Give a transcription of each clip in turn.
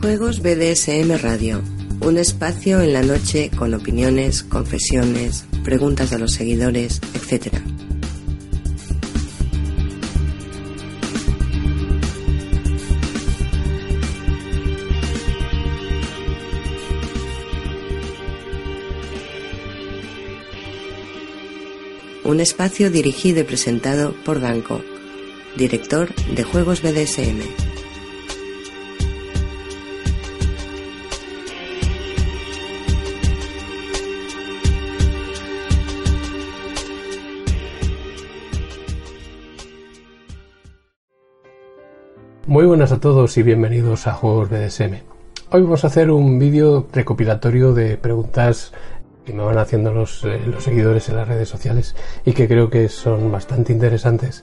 Juegos BDSM Radio, un espacio en la noche con opiniones, confesiones, preguntas de los seguidores, etc. Un espacio dirigido y presentado por Danko, director de Juegos BDSM. Muy buenas a todos y bienvenidos a Juegos BDSM. Hoy vamos a hacer un vídeo recopilatorio de preguntas que me van haciendo los, eh, los, seguidores en las redes sociales y que creo que son bastante interesantes.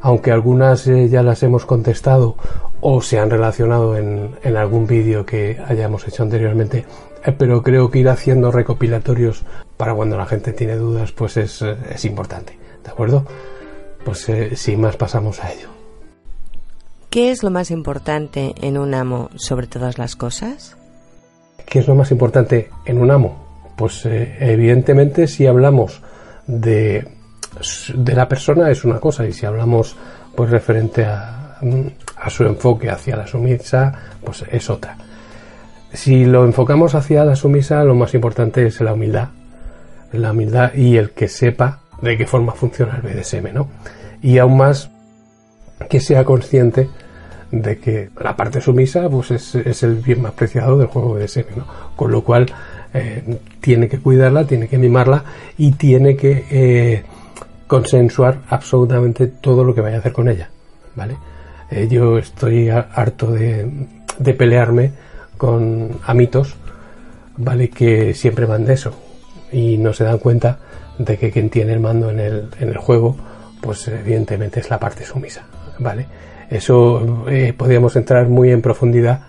Aunque algunas eh, ya las hemos contestado o se han relacionado en, en algún vídeo que hayamos hecho anteriormente, eh, pero creo que ir haciendo recopilatorios para cuando la gente tiene dudas pues es, es importante. ¿De acuerdo? Pues sin más pasamos a ello. ¿Qué es lo más importante en un amo sobre todas las cosas? ¿Qué es lo más importante en un amo? Pues eh, evidentemente si hablamos de, la persona es una cosa y si hablamos pues referente a, a su enfoque hacia la sumisa pues es otra. Si lo enfocamos hacia la sumisa lo más importante es la humildad. La humildad y el que sepa de qué forma funciona el BDSM, ¿no? Y aún más que sea consciente de que la parte sumisa pues es, el bien más preciado del juego de SM, ¿no? con lo cual eh, tiene que cuidarla, tiene que mimarla y tiene que eh, consensuar absolutamente todo lo que vaya a hacer con ella, ¿vale? Eh, yo estoy harto de, de, pelearme con amitos, ¿vale? Que siempre van de eso y no se dan cuenta de que quien tiene el mando en el, en el juego, pues evidentemente es la parte sumisa, ¿vale? Eso eh, podríamos entrar muy en profundidad,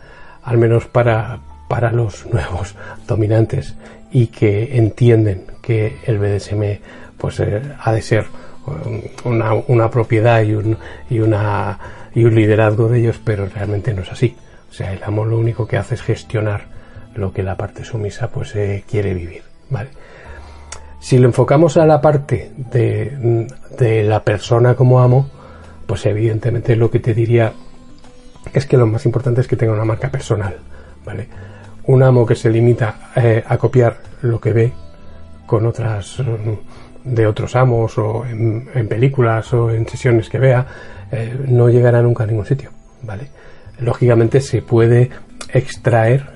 al menos para, para los nuevos dominantes y que entienden que el BDSM pues eh, ha de ser um, una, una propiedad y un, y, una, y un liderazgo de ellos, pero realmente no es así. O sea, el amo lo único que hace es gestionar lo que la parte sumisa pues eh, quiere vivir, ¿vale? Si lo enfocamos a la parte de, de la persona como amo, pues evidentemente lo que te diría es que lo más importante es que tenga una marca personal, ¿vale? Un amo que se limita eh, a copiar lo que ve con otras mm, de otros amos o en, películas o en sesiones que vea, eh, no llegará nunca a ningún sitio, ¿vale? Lógicamente se puede extraer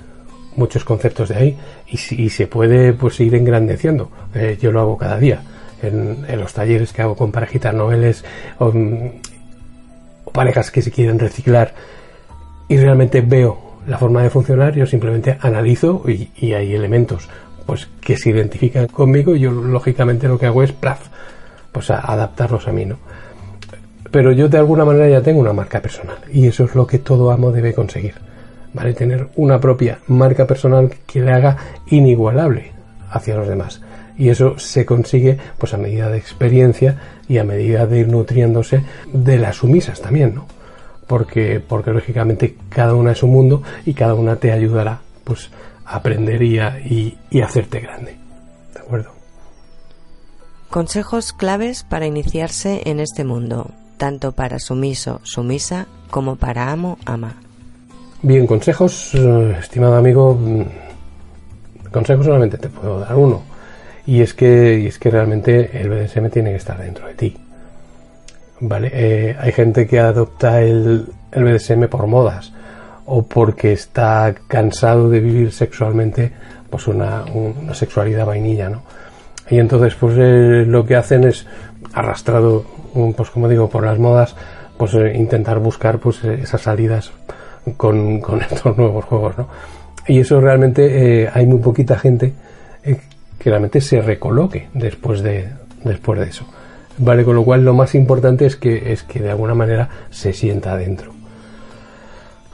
muchos conceptos de ahí y, se puede pues ir engrandeciendo. Eh, yo lo hago cada día. En, los talleres que hago con parejitas noveles parejas que se quieren reciclar y realmente veo la forma de funcionar, yo simplemente analizo y, hay elementos pues que se identifican conmigo y yo lógicamente lo que hago es pues adaptarlos a mí, ¿no? Pero yo de alguna manera ya tengo una marca personal y eso es lo que todo amo debe conseguir, ¿vale? Tener una propia marca personal que le haga inigualable hacia los demás y eso se consigue pues a medida de experiencia y a medida de ir nutriéndose de las sumisas también, ¿no? Porque, porque lógicamente cada una es un mundo y cada una te ayudará pues a aprender y, a, y, y hacerte grande. ¿De acuerdo? Consejos claves para iniciarse en este mundo, tanto para sumiso, sumisa, como para amo, ama. Bien, consejos, eh, estimado amigo, mm, consejos solamente te puedo dar uno y es que, es que realmente el BDSM tiene que estar dentro de ti. ¿Vale? Eh, hay gente que adopta el, el BDSM por modas o porque está cansado de vivir sexualmente pues una, una sexualidad vainilla, ¿no? Y entonces pues eh, lo que hacen es arrastrado, pues como digo, por las modas, pues eh, intentar buscar pues esas salidas con, con, estos nuevos juegos, ¿no? Y eso realmente hay muy poquita gente que realmente se recoloque después de, después de eso. Vale, con lo cual lo más importante es que, es que de alguna manera se sienta adentro.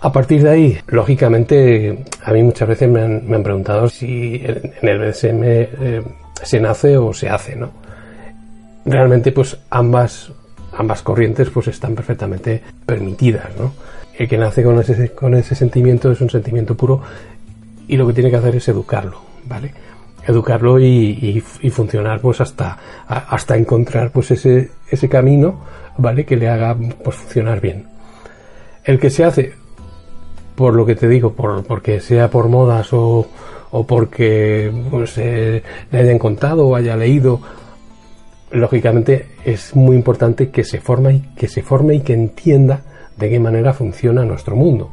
A partir de ahí, lógicamente, a mí muchas veces me han, me han preguntado si en el BDSM eh, se nace o se hace, ¿no? Realmente, pues ambas, ambas corrientes pues están perfectamente permitidas, ¿no? El que nace con ese, con ese sentimiento es un sentimiento puro y lo que tiene que hacer es educarlo, ¿vale? Educarlo y, funcionar pues hasta, hasta encontrar pues ese, ese camino, ¿vale? Que le haga pues funcionar bien. El que se hace, por lo que te digo, por, porque sea por modas o, o porque pues, eh, le hayan contado o haya leído lógicamente es muy importante que se forme y que se forme y que entienda de qué manera funciona nuestro mundo.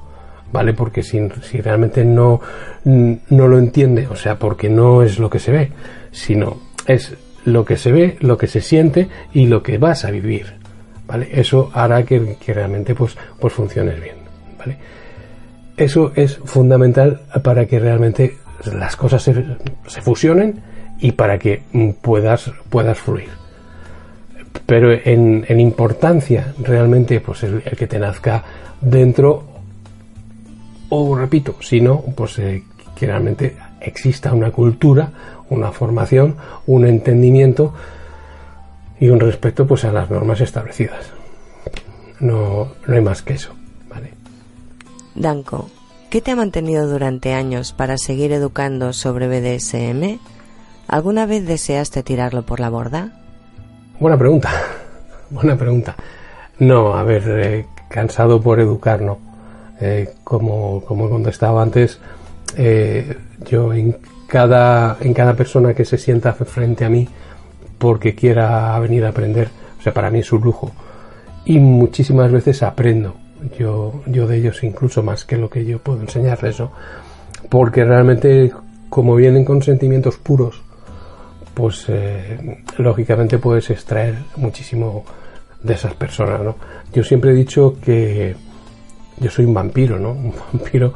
¿Vale? Porque si, si realmente no, no lo entiende, o sea, porque no es lo que se ve, sino es lo que se ve, lo que se siente y lo que vas a vivir. ¿Vale? Eso hará que, realmente pues, pues bien. ¿Vale? Eso es fundamental para que realmente las cosas se, se fusionen y para que puedas, puedas fluir pero en, importancia realmente pues el, que te nazca dentro o repito si no pues eh, que realmente exista una cultura una formación un entendimiento y un respeto pues a las normas establecidas no, no hay más que eso vale Danko ¿qué te ha mantenido durante años para seguir educando sobre BDSM? ¿alguna vez deseaste tirarlo por la borda? Buena pregunta. Buena pregunta. No, a ver, eh, cansado por educar, no. Eh, como, como he contestado antes, eh, yo en cada, en cada persona que se sienta frente a mí porque quiera venir a aprender, o sea, para mí es un lujo. Y muchísimas veces aprendo yo, yo de ellos incluso más que lo que yo puedo enseñarles, ¿no? Porque realmente, como vienen con sentimientos puros, pues eh, lógicamente puedes extraer muchísimo de esas personas, ¿no? Yo siempre he dicho que yo soy un vampiro, ¿no? Un vampiro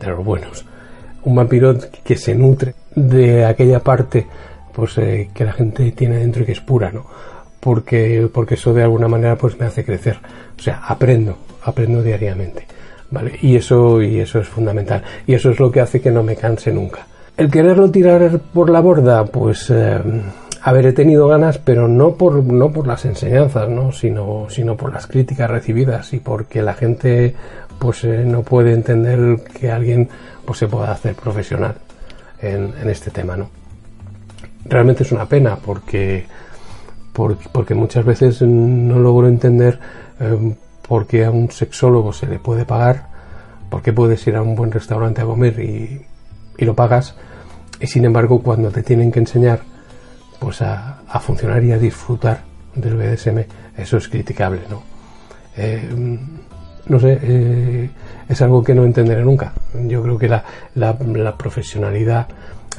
de los buenos. Un vampiro que se nutre de aquella parte pues eh, que la gente tiene dentro y que es pura, ¿no? Porque, porque eso de alguna manera pues me hace crecer. O sea, aprendo, aprendo diariamente. ¿Vale? Y eso, y eso es fundamental. Y eso es lo que hace que no me canse nunca. El quererlo tirar por la borda, pues eh, haber tenido ganas, pero no por, no por las enseñanzas, ¿no? Sino, sino por las críticas recibidas y porque la gente pues eh, no puede entender que alguien pues se pueda hacer profesional en, este tema, ¿no? Realmente es una pena porque, porque, muchas veces no logro entender eh, por qué a un sexólogo se le puede pagar, por qué puedes ir a un buen restaurante a comer y y lo pagas y sin embargo cuando te tienen que enseñar pues a, funcionar y a disfrutar del BDSM eso es criticable no eh, no sé eh, es algo que no entenderé nunca. Yo creo que la, la, profesionalidad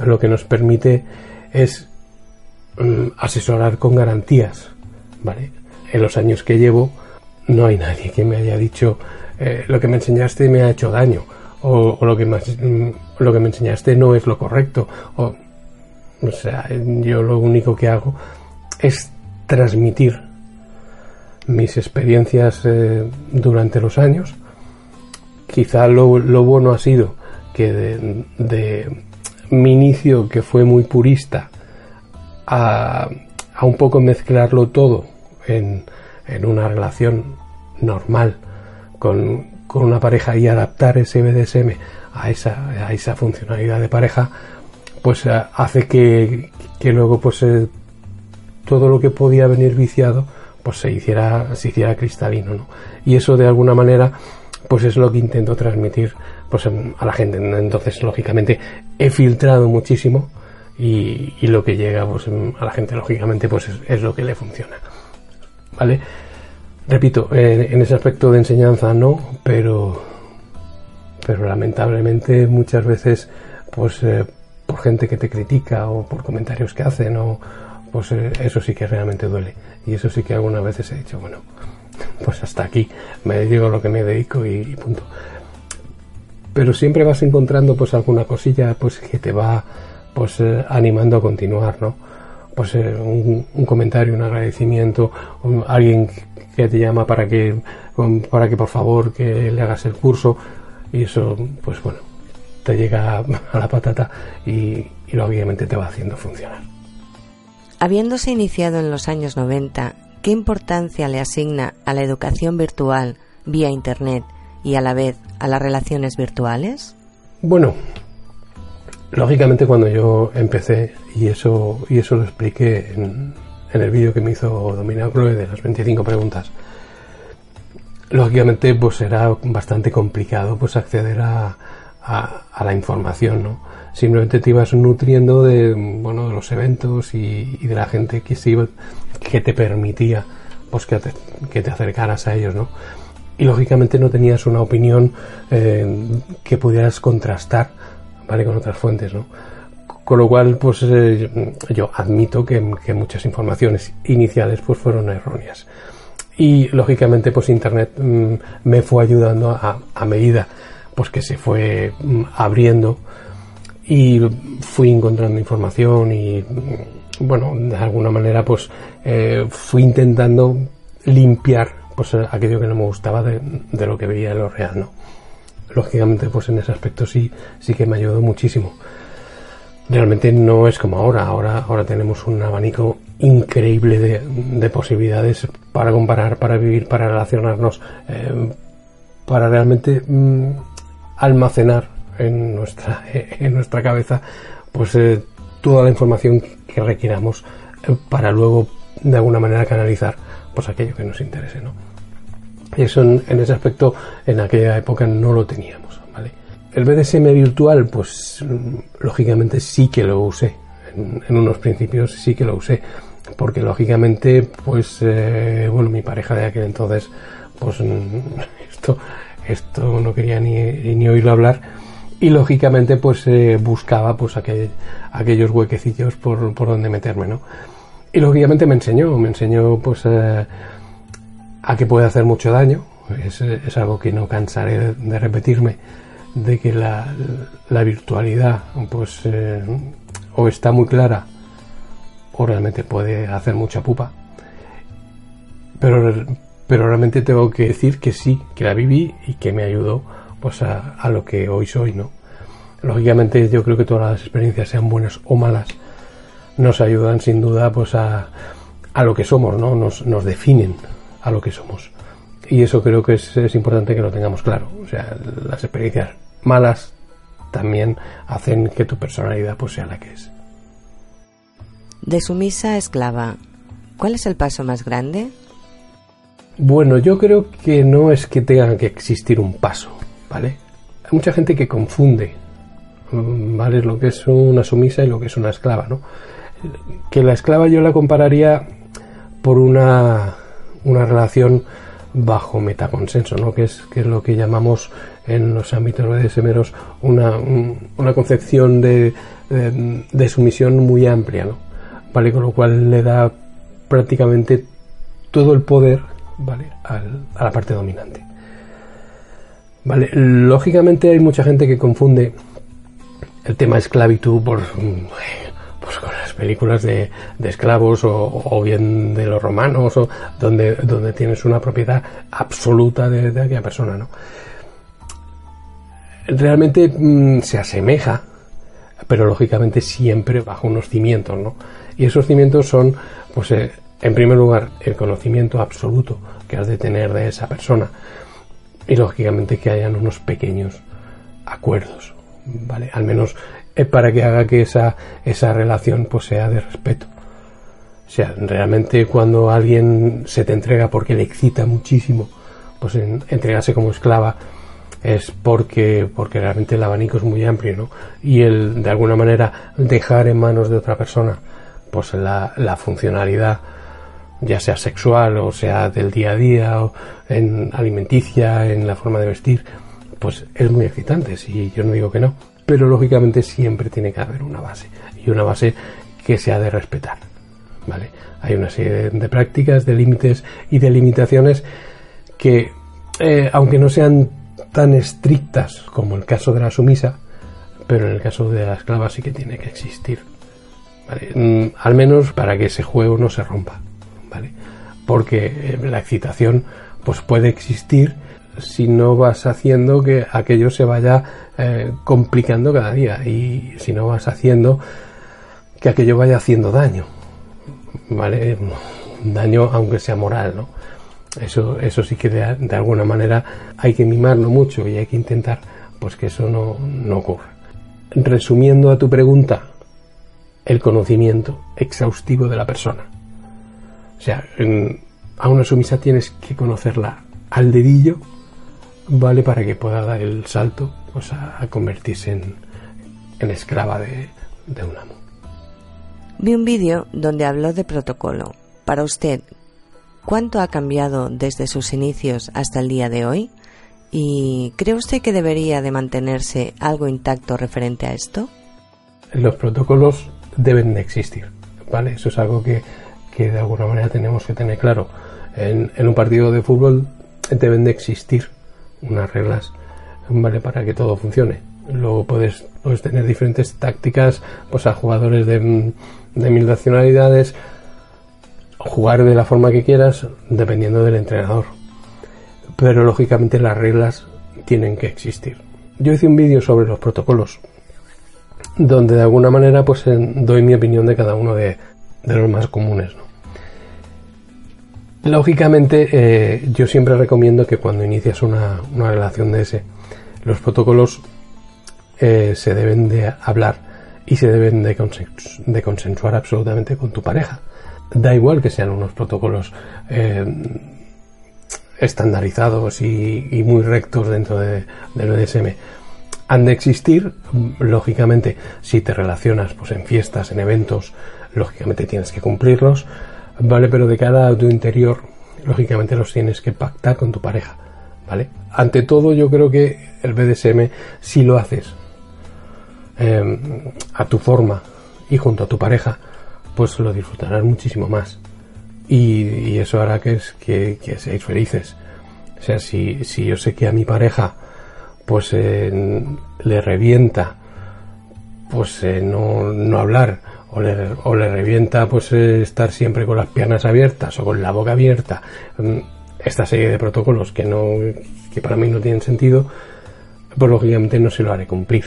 lo que nos permite es mm, asesorar con garantías vale en los años que llevo no hay nadie que me haya dicho eh, lo que me enseñaste me ha hecho daño o, lo, que más, mm, lo que me enseñaste no es lo correcto. O, o sea, yo lo único que hago es transmitir mis experiencias eh, durante los años. Quizá lo, lo, bueno ha sido que de, mi inicio, que fue muy purista, a, a un poco mezclarlo todo en, en una relación normal con, con una pareja y adaptar ese BDSM a esa, a esa funcionalidad de pareja, pues eh, hace que, que luego pues eh, todo lo que podía venir viciado pues se hiciera, se hiciera cristalino, ¿no? Y eso de alguna manera pues es lo que intento transmitir pues a la gente. Entonces, lógicamente, he filtrado muchísimo y, y lo que llega pues, a la gente, lógicamente, pues es, lo que le funciona. ¿Vale? Repito, en ese aspecto de enseñanza no, pero, pero lamentablemente muchas veces, pues eh, por gente que te critica o por comentarios que hacen, o, pues eh, eso sí que realmente duele. Y eso sí que algunas veces he dicho, bueno, pues hasta aquí, me dedico a lo que me dedico y, punto. Pero siempre vas encontrando pues alguna cosilla pues que te va pues eh, animando a continuar, ¿no? Pues un, un, comentario, un agradecimiento, alguien que te llama para que, para que por favor que le hagas el curso y eso, pues bueno, te llega a la patata y, y obviamente te va haciendo funcionar. Habiéndose iniciado en los años 90, ¿qué importancia le asigna a la educación virtual vía Internet y a la vez a las relaciones virtuales? Bueno, lógicamente cuando yo empecé, y eso, y eso lo expliqué en, el vídeo que me hizo Dominao Chloe de las 25 preguntas, lógicamente pues era bastante complicado pues acceder a, a, la información, ¿no? Simplemente te ibas nutriendo de, bueno, de los eventos y, de la gente que se iba, que te permitía pues que te, que te acercaras a ellos, ¿no? y lógicamente no tenías una opinión eh, que pudieras contrastar vale con otras fuentes no con lo cual pues eh, yo admito que, muchas informaciones iniciales pues fueron erróneas y lógicamente pues internet mm, me fue ayudando a, a, medida pues que se fue mm, abriendo y fui encontrando información y mm, bueno de alguna manera pues eh, fui intentando limpiar pues aquello que no me gustaba de, lo que veía en lo real, ¿no? Lógicamente, pues en ese aspecto sí, sí que me ayudó muchísimo. Realmente no es como ahora, ahora, ahora tenemos un abanico increíble de, posibilidades para comparar, para vivir, para relacionarnos, eh, para realmente mm, almacenar en nuestra, en nuestra cabeza pues eh, toda la información que requiramos para luego de alguna manera canalizar pues aquello que nos interese, ¿no? Y eso en, ese aspecto en aquella época no lo teníamos, ¿vale? El BDSM virtual, pues lógicamente sí que lo usé. En, unos principios sí que lo usé. Porque lógicamente, pues, eh, bueno, mi pareja de aquel entonces, pues esto, esto no quería ni, ni oírlo hablar y lógicamente pues eh, buscaba pues aquel, aquellos huequecillos por, por donde meterme, ¿no? Y lógicamente me enseñó, me enseñó pues eh, a que puede hacer mucho daño. Es, algo que no cansaré de, repetirme, de que la, virtualidad pues eh, o está muy clara o realmente puede hacer mucha pupa. Pero, pero realmente tengo que decir que sí, que la viví y que me ayudó pues a, lo que hoy soy, ¿no? Lógicamente yo creo que todas las experiencias, sean buenas o malas, nos ayudan sin duda pues a, a lo que somos, ¿no? Nos, nos, definen a lo que somos. Y eso creo que es, es, importante que lo tengamos claro. O sea, las experiencias malas también hacen que tu personalidad pues sea la que es. De sumisa a esclava, ¿cuál es el paso más grande? Bueno, yo creo que no es que tenga que existir un paso, ¿vale? Hay mucha gente que confunde, ¿vale? Lo que es una sumisa y lo que es una esclava, ¿no? que la esclava yo la compararía por una, una relación bajo metaconsenso, ¿no? que, es, que es lo que llamamos en los ámbitos de una, una concepción de, de, sumisión muy amplia, ¿no? ¿vale? con lo cual le da prácticamente todo el poder ¿vale? a la parte dominante. Vale, lógicamente hay mucha gente que confunde el tema esclavitud por pues con las películas de, esclavos o, bien de los romanos o donde, donde tienes una propiedad absoluta de, aquella persona, ¿no? Realmente mm, se asemeja, pero lógicamente siempre bajo unos cimientos, ¿no? Y esos cimientos son, pues, eh, en primer lugar, el conocimiento absoluto que has de tener de esa persona y lógicamente que hayan unos pequeños acuerdos, ¿vale? Al menos es para que haga que esa, esa relación pues sea de respeto. O sea, realmente cuando alguien se te entrega porque le excita muchísimo, pues entregarse como esclava es porque, porque realmente el abanico es muy amplio, ¿no? Y el, de alguna manera, dejar en manos de otra persona, pues la, la funcionalidad, ya sea sexual o sea del día a día, o en alimenticia, en la forma de vestir, pues es muy excitante, si yo no digo que no pero lógicamente siempre tiene que haber una base y una base que se ha de respetar. ¿vale? Hay una serie de, prácticas, de límites y de limitaciones que, eh, aunque no sean tan estrictas como el caso de la sumisa, pero en el caso de la esclava sí que tiene que existir. Mm, al menos para que ese juego no se rompa. Porque eh, la excitación pues puede existir si no vas haciendo que aquello se vaya eh, complicando cada día y si no vas haciendo que aquello vaya haciendo daño. ¿Vale? daño aunque sea moral, ¿no? Eso, eso sí que de, de, alguna manera hay que mimarlo mucho y hay que intentar pues que eso no, no ocurra. Resumiendo a tu pregunta, el conocimiento exhaustivo de la persona. O sea, en, a una sumisa tienes que conocerla al dedillo, ¿vale? Para que pueda dar el salto pues, a, a convertirse en, en esclava de, de un amo. Vi un vídeo donde habló de protocolo. Para usted, ¿cuánto ha cambiado desde sus inicios hasta el día de hoy? ¿Y cree usted que debería de mantenerse algo intacto referente a esto? Los protocolos deben de existir, ¿vale? Eso es algo que, que de alguna manera tenemos que tener claro. En, un partido de fútbol deben de existir unas reglas, ¿vale? Para que todo funcione. Luego puedes, puedes tener diferentes tácticas, pues a jugadores de, de mil nacionalidades, jugar de la forma que quieras, dependiendo del entrenador. Pero lógicamente las reglas tienen que existir. Yo hice un vídeo sobre los protocolos, donde de alguna manera pues doy mi opinión de cada uno de, de los más comunes. Lógicamente eh, yo siempre recomiendo que cuando inicias una, una relación de ese, los protocolos eh, se deben de hablar y se deben de, consens de, consensuar absolutamente con tu pareja. Da igual que sean unos protocolos eh, estandarizados y, y, muy rectos dentro de, del BDSM. Han de existir, lógicamente, si te relacionas pues, en fiestas, en eventos, lógicamente tienes que cumplirlos, ¿vale? Pero de cara a tu interior, lógicamente los tienes que pactar con tu pareja, ¿vale? Ante todo, yo creo que el BDSM, si lo haces eh, a tu forma y junto a tu pareja, pues lo disfrutarás muchísimo más. Y, eso hará que, es, que, seáis felices. O sea, si, si yo sé que a mi pareja pues eh, le revienta pues eh, no, no, hablar o le, o le revienta pues eh, estar siempre con las piernas abiertas o con la boca abierta mm, esta serie de protocolos que no que para mí no tienen sentido pues lógicamente no se lo haré cumplir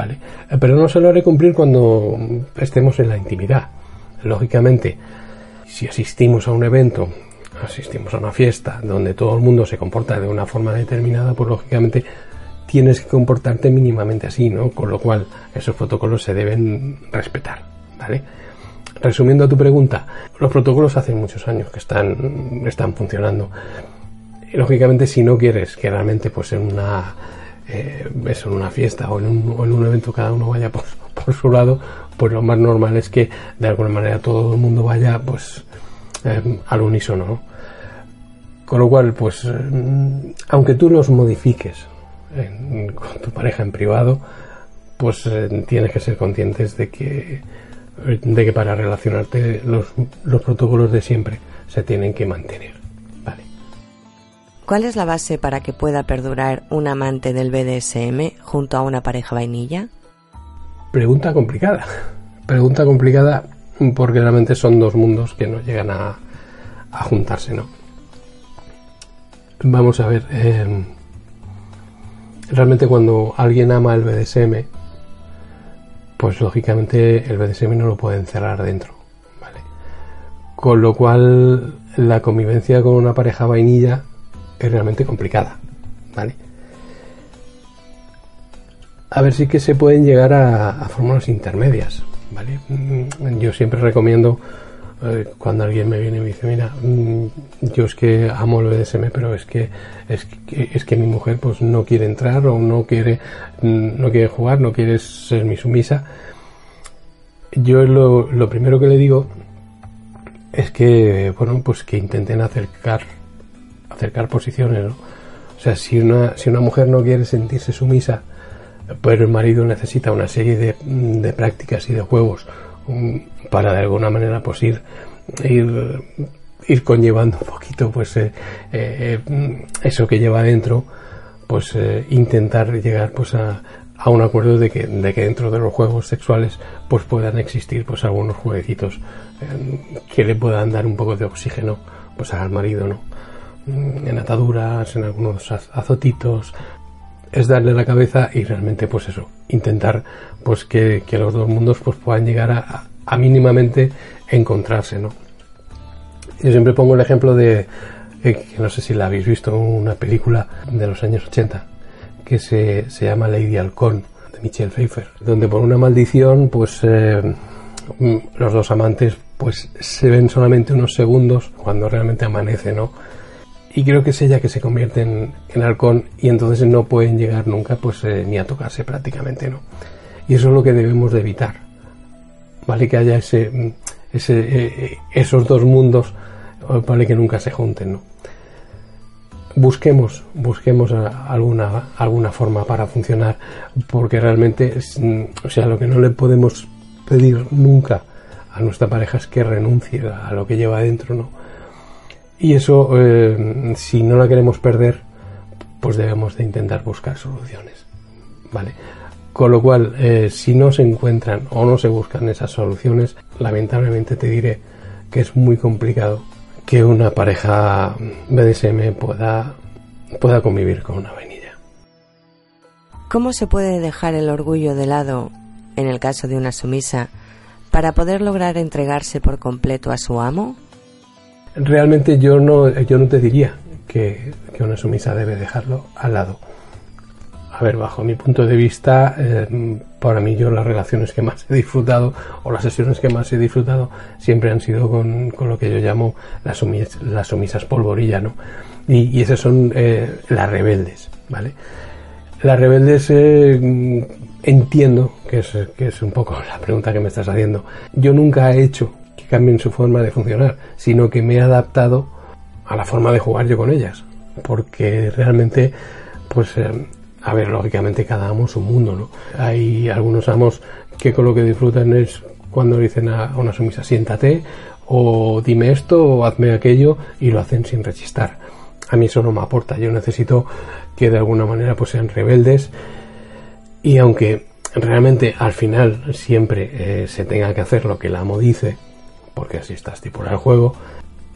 ¿vale? Pero no se lo haré cumplir cuando estemos en la intimidad. Lógicamente, si asistimos a un evento, asistimos a una fiesta donde todo el mundo se comporta de una forma determinada, pues lógicamente tienes que comportarte mínimamente así, ¿no? Con lo cual, esos protocolos se deben respetar, Resumiendo a tu pregunta, los protocolos hace muchos años que están, están funcionando. Lógicamente, si no quieres que realmente, pues en una eh, en una fiesta o en, un, o en, un, evento cada uno vaya por, su lado, pues lo más normal es que de alguna manera todo el mundo vaya pues eh, al unísono. ¿no? Con lo cual, pues eh, aunque tú los modifiques en, con tu pareja en privado, pues eh, tienes que ser conscientes de que de que para relacionarte los, los protocolos de siempre se tienen que mantener. ¿Cuál es la base para que pueda perdurar un amante del BDSM junto a una pareja vainilla? Pregunta complicada. Pregunta complicada porque realmente son dos mundos que no llegan a, a juntarse, ¿no? Vamos a ver. Eh, realmente cuando alguien ama el BDSM, pues lógicamente el BDSM no lo puede encerrar dentro, ¿vale? Con lo cual la convivencia con una pareja vainilla es realmente complicada, ¿vale? A ver si que se pueden llegar a, a fórmulas intermedias, ¿vale? Mm, yo siempre recomiendo cuando alguien me viene y me dice, mira, mm, yo es que amo el BDSM, pero es que, es que es que mi mujer pues no quiere entrar o no quiere mm, no quiere jugar, no quiere ser mi sumisa. Yo lo, lo primero que le digo es que bueno pues que intenten acercar acercar posiciones. O sea, si una, si una mujer no quiere sentirse sumisa, pero el marido necesita una serie de, de prácticas y de juegos para de alguna manera pues ir, ir, conllevando un poquito pues eh, eh, eso que lleva dentro, pues eh, intentar llegar pues a, a un acuerdo de que, de que dentro de los juegos sexuales pues puedan existir pues algunos jueguecitos que le puedan dar un poco de oxígeno pues al marido, ¿no? en ataduras, en algunos azotitos, es darle la cabeza y realmente pues eso, intentar pues que, que los dos mundos pues puedan llegar a, a, mínimamente encontrarse, ¿no? Yo siempre pongo el ejemplo de, eh, que no sé si la habéis visto, una película de los años 80 que se, se llama Lady Halcón de Michelle Pfeiffer, donde por una maldición pues eh, mm, los dos amantes pues se ven solamente unos segundos cuando realmente amanece, ¿no? Y creo que es ella que se convierte en, en halcón y entonces no pueden llegar nunca pues eh, ni a tocarse prácticamente, ¿no? Y eso es lo que debemos de evitar, ¿vale? Que haya ese, mm, ese esos dos mundos vale que nunca se junten, ¿no? Busquemos, busquemos alguna, alguna forma para funcionar, porque realmente, o sea, lo que no le podemos pedir nunca a nuestra pareja es que renuncie a lo que lleva adentro, ¿no? Y eso, eh, si no la queremos perder, pues debemos de intentar buscar soluciones, ¿vale? Con lo cual, eh, si no se encuentran o no se buscan esas soluciones, lamentablemente te diré que es muy complicado que una pareja BDSM pueda, pueda convivir con una vainilla. ¿Cómo se puede dejar el orgullo de lado, en el caso de una sumisa, para poder lograr entregarse por completo a su amo? Realmente yo no, yo no te diría que, que una sumisa debe dejarlo al lado a ver, bajo mi punto de vista, eh, para mí yo las relaciones que más he disfrutado o las sesiones que más he disfrutado siempre han sido con, lo que yo llamo las, sumisas, las sumisas polvorilla, ¿no? Y, esas son eh, las rebeldes, ¿vale? Las rebeldes eh, entiendo que es, que es un poco la pregunta que me estás haciendo. Yo nunca he hecho que cambien su forma de funcionar, sino que me he adaptado a la forma de jugar yo con ellas, porque realmente pues a ver, lógicamente cada amo su mundo, ¿no? Hay algunos amos que con lo que disfrutan es cuando dicen a una sumisa siéntate o dime esto o hazme aquello y lo hacen sin rechistar. A mí eso no me aporta, yo necesito que de alguna manera pues sean rebeldes y aunque realmente al final siempre eh, se tenga que hacer lo que el amo dice, porque así está estipulado el juego,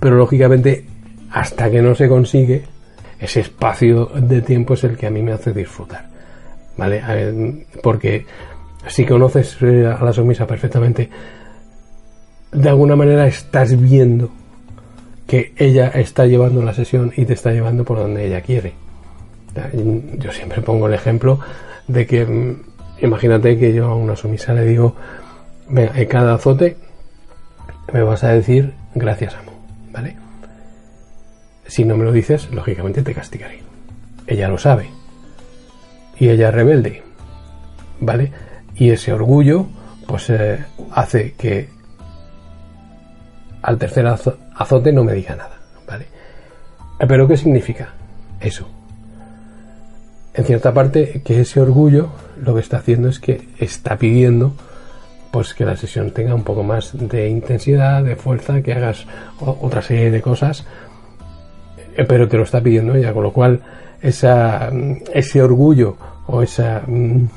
pero lógicamente hasta que no se consigue ese espacio de tiempo es el que a mí me hace disfrutar. ¿Vale? Porque si conoces eh, a la sumisa perfectamente, de alguna manera estás viendo que ella está llevando la sesión y te está llevando por donde ella quiere. Yo siempre pongo el ejemplo de que mm, imagínate que yo a una sumisa le digo, en cada azote me vas a decir gracias amo, ¿vale? Si no me lo dices, lógicamente te castigaré. Ella lo sabe. Y ella es rebelde. ¿Vale? Y ese orgullo, pues eh, hace que al tercer azote no me diga nada. ¿Vale? Pero ¿qué significa eso? En cierta parte, que ese orgullo lo que está haciendo es que está pidiendo pues que la sesión tenga un poco más de intensidad, de fuerza, que hagas otra serie de cosas eh, pero te lo está pidiendo ella, con lo cual mm, ese orgullo o esa, mm,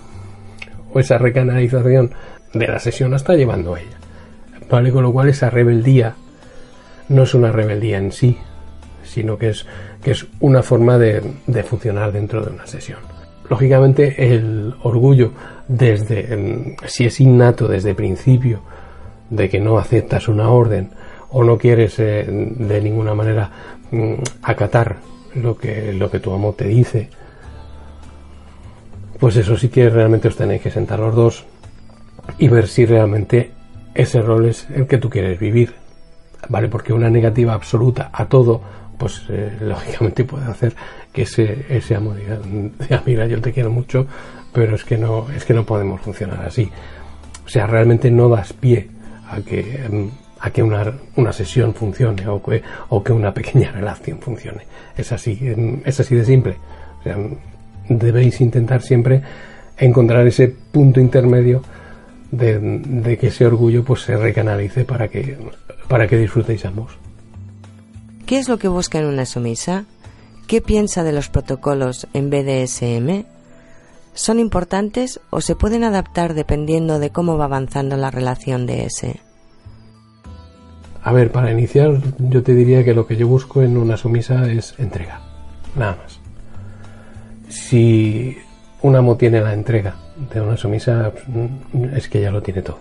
o esa recanalización de la sesión la está llevando a ella. ¿Vale? Con lo cual esa rebeldía no es una rebeldía en sí, sino que es, que es una forma de, de funcionar dentro de una sesión. Lógicamente el orgullo desde, mm, si es innato desde principio, de que no aceptas una orden o no quieres eh, de ninguna manera acatar lo que, lo que tu amo te dice, pues eso sí que realmente os tenéis que sentar los dos y ver si realmente ese rol es el que tú quieres vivir. ¿Vale? Porque una negativa absoluta a todo, pues eh, lógicamente puede hacer que ese, ese amo diga, mira, yo te quiero mucho, pero es que no, es que no podemos funcionar así. O sea, realmente no das pie a que mm, a que una, una sesión funcione o que, o que una pequeña relación funcione. Es así, es así de simple. Debéis intentar siempre encontrar ese punto intermedio de, que ese orgullo pues se recanalice para que, para que disfrutéis ambos. ¿Qué es lo que busca en una sumisa? ¿Qué piensa de los protocolos en BDSM? ¿Son importantes o se pueden adaptar dependiendo de cómo va avanzando la relación de ese? A ver, para iniciar yo te diría que lo que yo busco en una sumisa es entrega, nada más. Si un amo tiene la entrega de una sumisa, es que ya lo tiene todo,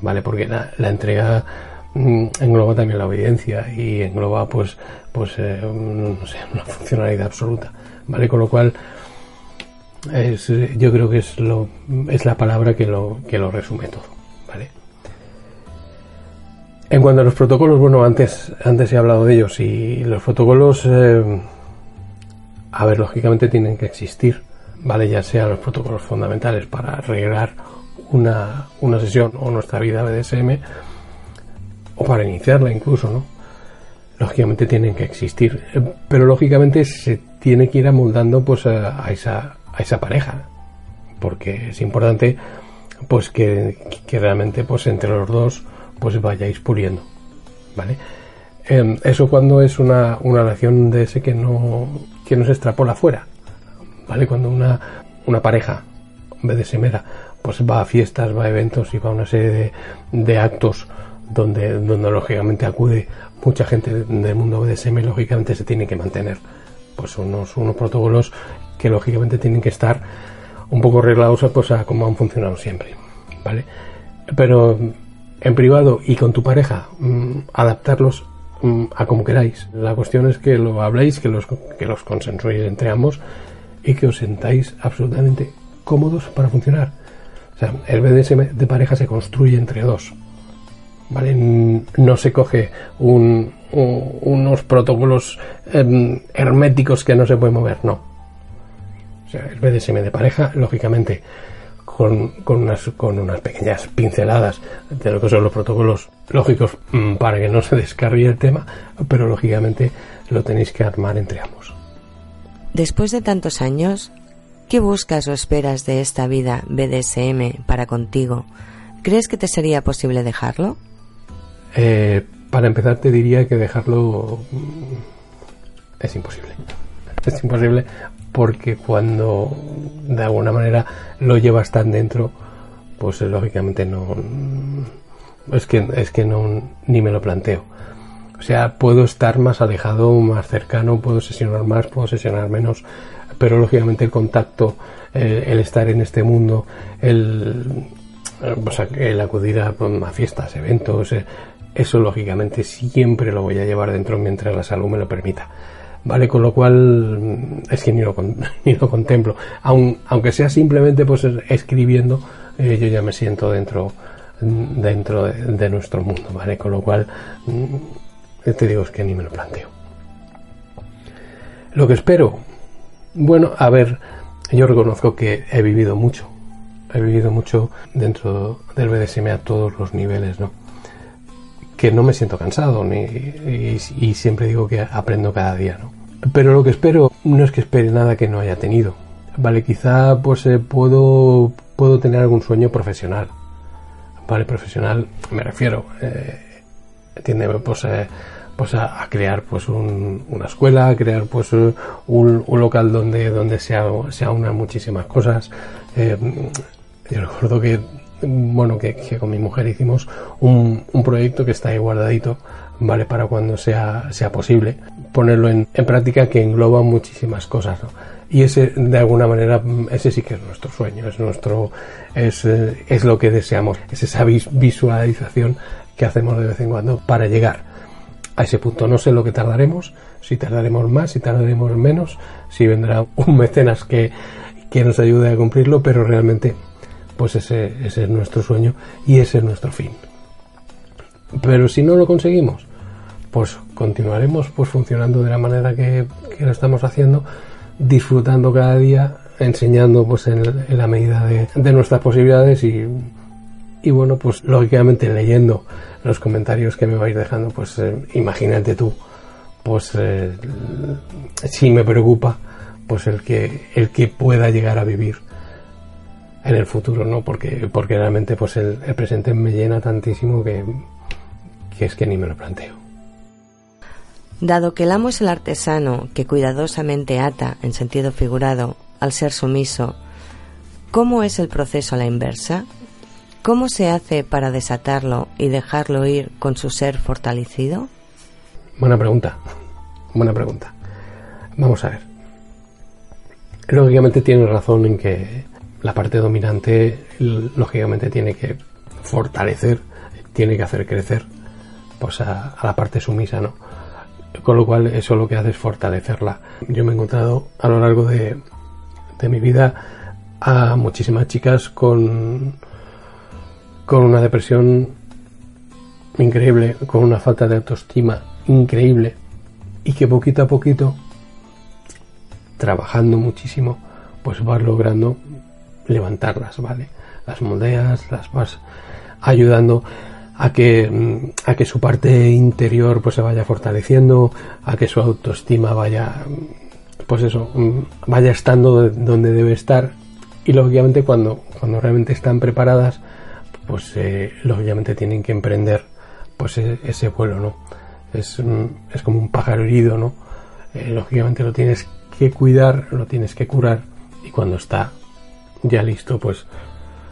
¿vale? Porque la, entrega mm, engloba también la obediencia y engloba pues pues eh, no sé, una funcionalidad absoluta vale con lo cual yo creo que es lo es la palabra que lo que lo resume todo en cuanto a los protocolos bueno antes antes he hablado de ellos y los protocolos eh, a ver lógicamente tienen que existir vale ya sean los protocolos fundamentales para arreglar una, una sesión o nuestra vida BDSM o para iniciarla incluso, ¿no? Lógicamente tienen que existir, eh, pero lógicamente se tiene que ir amoldando pues a, esa, a esa pareja, porque es importante pues que, que, realmente pues entre los dos pues vayáis puliendo, ¿vale? Em, eso cuando es una, una relación de ese que no, que no se extrapola fuera, ¿vale? Cuando una, una pareja BDSMera pues va a fiestas, va a eventos y va a una serie de, de actos donde, donde lógicamente acude mucha gente del mundo BDSM, lógicamente se tiene que mantener pues unos, unos protocolos que lógicamente tienen que estar un poco arreglados pues, a como han funcionado siempre, ¿vale? Pero en privado y con tu pareja, mm, adaptarlos mm, a como queráis. La cuestión es que lo habléis, que los, que los consensuéis entre ambos y que os sentáis absolutamente cómodos para funcionar. O sea, el BDSM de pareja se construye entre dos. ¿Vale? No se coge unos protocolos em, herméticos que no se pueden mover, no. O sea, el BDSM de pareja, lógicamente, con, unas, con unas pequeñas pinceladas de lo que son los protocolos lógicos mm, para que no se descargue el tema, pero lógicamente lo tenéis que armar entre ambos. Después de tantos años, ¿Qué buscas o esperas de esta vida BDSM para contigo? ¿Crees que te sería posible dejarlo? Eh, para empezar te diría que dejarlo mm, es imposible. Es imposible porque cuando de alguna manera lo llevas tan dentro, pues eh, lógicamente no es que es que no ni me lo planteo. O sea, puedo estar más alejado, más cercano, puedo sesionar más, puedo sesionar menos, pero lógicamente el contacto, el estar en este mundo, el, el acudir a, fiestas, eventos, eh, eso lógicamente siempre lo voy a llevar dentro mientras la salud me lo permita. ¿Vale? Con lo cual mm, es que ni lo, ni lo contemplo. aunque sea simplemente pues escribiendo, eh, yo ya me siento dentro dentro de, nuestro mundo, ¿vale? Con lo cual mm, te digo es que ni me lo planteo. Lo que espero, bueno, a ver, yo reconozco que he vivido mucho. He vivido mucho dentro del BDSM a todos los niveles, ¿no? Que no me siento cansado ni, y, siempre digo que aprendo cada día, ¿no? Pero lo que espero no es que espere nada que no haya tenido. Vale, quizá pues eh, puedo, puedo tener algún sueño profesional. Vale, profesional me refiero. Eh, tiene pues eh, pues a, crear pues una escuela, a crear pues un, un, local donde, donde se, se unan muchísimas cosas. Yo recuerdo que bueno que, con mi mujer hicimos un, proyecto que está ahí guardadito vale para cuando sea sea posible ponerlo en, en práctica que engloba muchísimas cosas y ese de alguna manera ese sí que es nuestro sueño es nuestro es, es lo que deseamos es esa visualización que hacemos de vez en cuando para llegar a ese punto. No sé lo que tardaremos, si tardaremos más, si tardaremos menos, si vendrá un mecenas que, que nos ayude a cumplirlo, pero realmente pues ese, es nuestro sueño y ese es nuestro fin. Pero si no lo conseguimos, pues continuaremos pues funcionando de la manera que, que lo estamos haciendo, disfrutando cada día, enseñando pues en, la medida de, de nuestras posibilidades y, y bueno pues lógicamente leyendo los comentarios que me vais dejando, pues eh, imagínate tú, pues eh, si me preocupa, pues el que el que pueda llegar a vivir en el futuro, ¿no? Porque porque realmente pues el, presente me llena tantísimo que, que es que ni me lo planteo. Dado que el amo es el artesano que cuidadosamente ata, en sentido figurado, al ser sumiso, ¿cómo es el proceso a la inversa? ¿Cómo se hace para desatarlo y dejarlo ir con su ser fortalecido? Buena pregunta, buena pregunta. Vamos a ver. Lógicamente tiene razón en que la parte dominante, lógicamente, tiene que fortalecer, tiene que hacer crecer, pues a, la parte sumisa, ¿no? Con lo cual eso lo que hace es fortalecerla. Yo me he encontrado a lo largo de, de mi vida a muchísimas chicas con, con una depresión increíble, con una falta de autoestima increíble y que poquito a poquito, trabajando muchísimo, pues vas logrando levantarlas, ¿vale? Las moldeas, las vas ayudando a que, a que su parte interior pues se vaya fortaleciendo, a que su autoestima vaya, pues eso, vaya estando donde debe estar y lógicamente cuando, cuando realmente están preparadas, pues eh, lógicamente tienen que emprender pues e, ese vuelo, ¿no? Es, es como un pájaro herido, ¿no? Eh, lógicamente lo tienes que cuidar, lo tienes que curar y cuando está ya listo, pues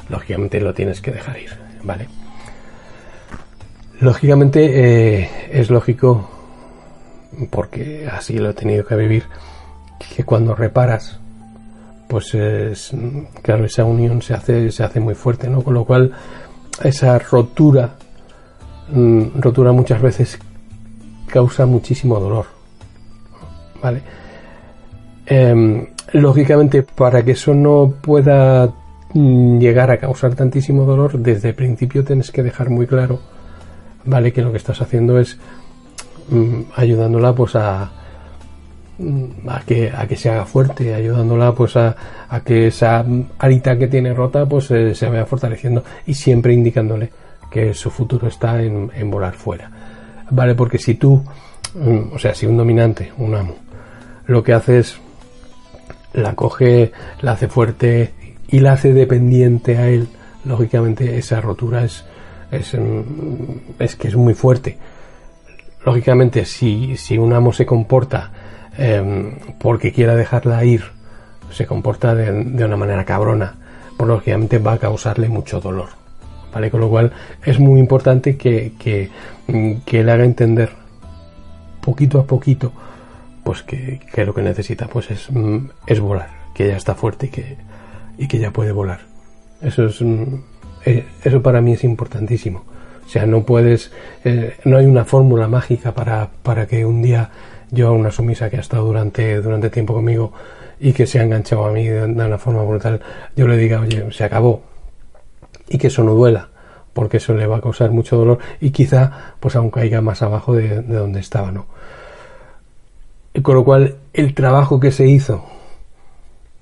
lógicamente lo tienes que dejar ir, ¿vale? Lógicamente eh, es lógico, porque así lo he tenido que vivir, que cuando reparas, pues es, claro, esa unión se hace, se hace muy fuerte, ¿no? Con lo cual, esa rotura, mm, rotura muchas veces causa muchísimo dolor, ¿vale? Em, lógicamente, para que eso no pueda mm, llegar a causar tantísimo dolor, desde el principio tienes que dejar muy claro ¿vale? Que lo que estás haciendo es mm, ayudándola pues a, mm, a que, a que se haga fuerte, ayudándola pues a, a que esa arita que tiene rota pues eh, se vaya fortaleciendo y siempre indicándole que su futuro está en, en volar fuera. ¿Vale? Porque si tú, o sea, si un dominante, un amo, lo que hace es la coge, la hace fuerte y la hace dependiente a él, lógicamente esa rotura es, es, es que es muy fuerte. Lógicamente, si, si un amo se comporta em, porque quiera dejarla ir, se comporta de, una manera cabrona, pues lógicamente va a causarle mucho dolor. ¿Vale? Con lo cual es muy importante que, que, que le haga entender poquito a poquito pues que, que, lo que necesita pues es, es volar, que ya está fuerte y que, y que ya puede volar. Eso es eh, eso para mí es importantísimo. O sea, no puedes, eh, no hay una fórmula mágica para, para que un día yo a una sumisa que ha estado durante, durante tiempo conmigo y que se ha enganchado a mí de, una forma brutal, yo le diga, oye, se acabó. Y que eso no duela, porque eso le va a causar mucho dolor y quizá, pues aún caiga más abajo de, de donde estaba, ¿no? Con lo cual, el trabajo que se hizo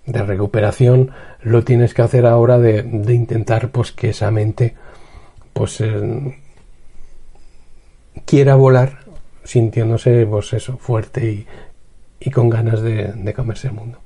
de recuperación lo tienes que hacer ahora de, de intentar pues que esa mente pues eh, quiera volar sintiéndose pues eso fuerte y, y con ganas de, de comerse el mundo